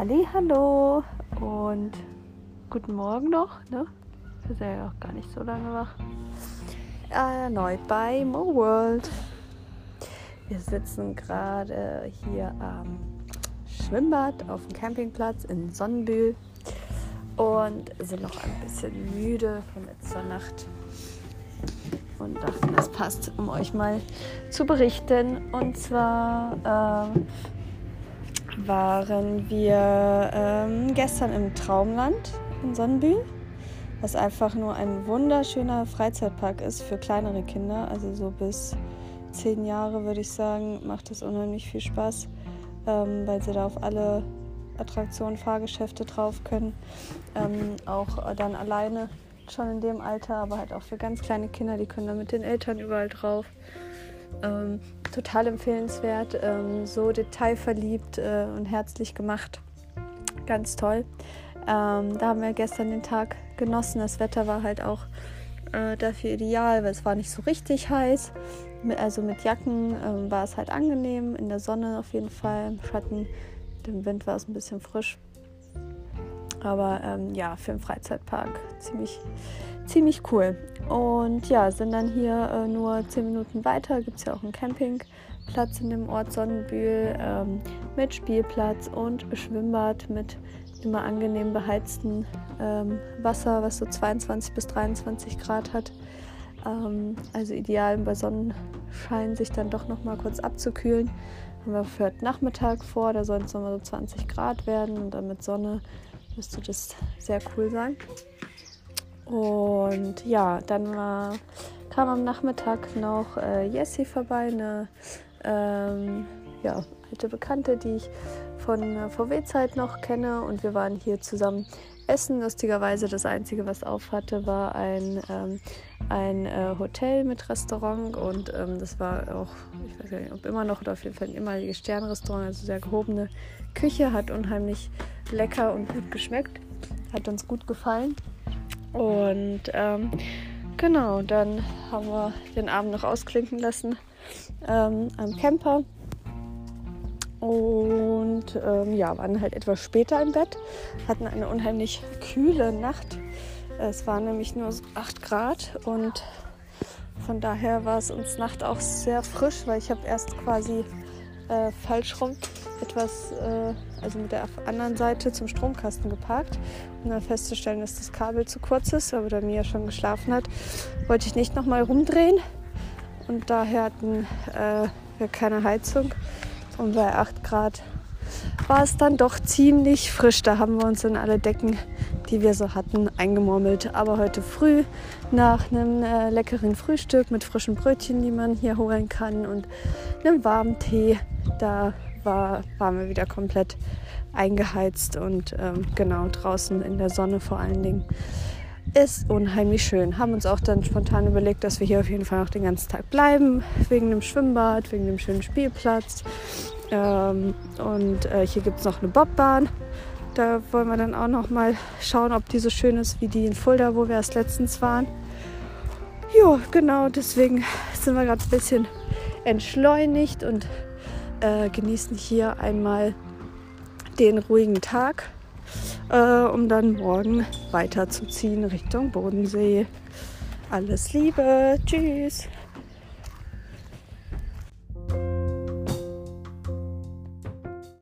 Hallo und guten Morgen noch. Ne? Wir sind ja auch gar nicht so lange wach. Erneut bei Mo World. Wir sitzen gerade hier am Schwimmbad auf dem Campingplatz in Sonnenbühl und sind noch ein bisschen müde von letzter Nacht und dachten, das passt, um euch mal zu berichten. Und zwar äh, waren wir ähm, gestern im Traumland in Sonnenbühl, was einfach nur ein wunderschöner Freizeitpark ist für kleinere Kinder, also so bis zehn Jahre würde ich sagen, macht es unheimlich viel Spaß, ähm, weil sie da auf alle Attraktionen, Fahrgeschäfte drauf können, ähm, auch dann alleine schon in dem Alter, aber halt auch für ganz kleine Kinder, die können da mit den Eltern überall drauf. Ähm, total empfehlenswert, ähm, so detailverliebt äh, und herzlich gemacht. Ganz toll. Ähm, da haben wir gestern den Tag genossen. Das Wetter war halt auch äh, dafür ideal, weil es war nicht so richtig heiß. Mit, also mit Jacken ähm, war es halt angenehm, in der Sonne auf jeden Fall, im Schatten. Im Wind war es ein bisschen frisch. Aber ähm, ja, für einen Freizeitpark ziemlich, ziemlich cool. Und ja, sind dann hier äh, nur 10 Minuten weiter. Gibt es ja auch einen Campingplatz in dem Ort Sonnenbühl ähm, mit Spielplatz und Schwimmbad mit immer angenehm beheiztem ähm, Wasser, was so 22 bis 23 Grad hat. Ähm, also ideal bei Sonnenschein sich dann doch noch mal kurz abzukühlen. Haben wir für heute Nachmittag vor, da sollen es nochmal so 20 Grad werden und dann mit Sonne müsste das sehr cool sein. Und ja, dann war, kam am Nachmittag noch äh, Jessie vorbei, eine ähm, ja, alte Bekannte, die ich von äh, VW-Zeit noch kenne. Und wir waren hier zusammen essen. Lustigerweise das Einzige, was auf hatte, war ein, ähm, ein äh, Hotel mit Restaurant. Und ähm, das war auch, ich weiß nicht, ob immer noch oder auf jeden Fall ein ehemaliges Sternrestaurant, also sehr gehobene Küche, hat unheimlich lecker und gut geschmeckt. Hat uns gut gefallen. Und ähm, genau, dann haben wir den Abend noch ausklinken lassen ähm, am Camper. Und ähm, ja, waren halt etwas später im Bett, hatten eine unheimlich kühle Nacht. Es waren nämlich nur 8 Grad und von daher war es uns Nacht auch sehr frisch, weil ich habe erst quasi äh, falsch rum etwas, äh, also mit der anderen Seite zum Stromkasten geparkt, um dann festzustellen, dass das Kabel zu kurz ist. Aber da Mia schon geschlafen hat, wollte ich nicht nochmal rumdrehen. Und daher hatten äh, wir keine Heizung. Und bei 8 Grad war es dann doch ziemlich frisch. Da haben wir uns in alle Decken, die wir so hatten, eingemurmelt. Aber heute früh nach einem äh, leckeren Frühstück mit frischen Brötchen, die man hier holen kann und einem warmen Tee, da war, waren wir wieder komplett eingeheizt und ähm, genau draußen in der Sonne vor allen Dingen. Ist unheimlich schön. Haben uns auch dann spontan überlegt, dass wir hier auf jeden Fall noch den ganzen Tag bleiben, wegen dem Schwimmbad, wegen dem schönen Spielplatz. Ähm, und äh, hier gibt es noch eine Bobbahn. Da wollen wir dann auch noch mal schauen, ob die so schön ist wie die in Fulda, wo wir erst letztens waren. Ja, genau, deswegen sind wir gerade ein bisschen entschleunigt und äh, genießen hier einmal den ruhigen Tag, äh, um dann morgen weiterzuziehen Richtung Bodensee. Alles Liebe, tschüss.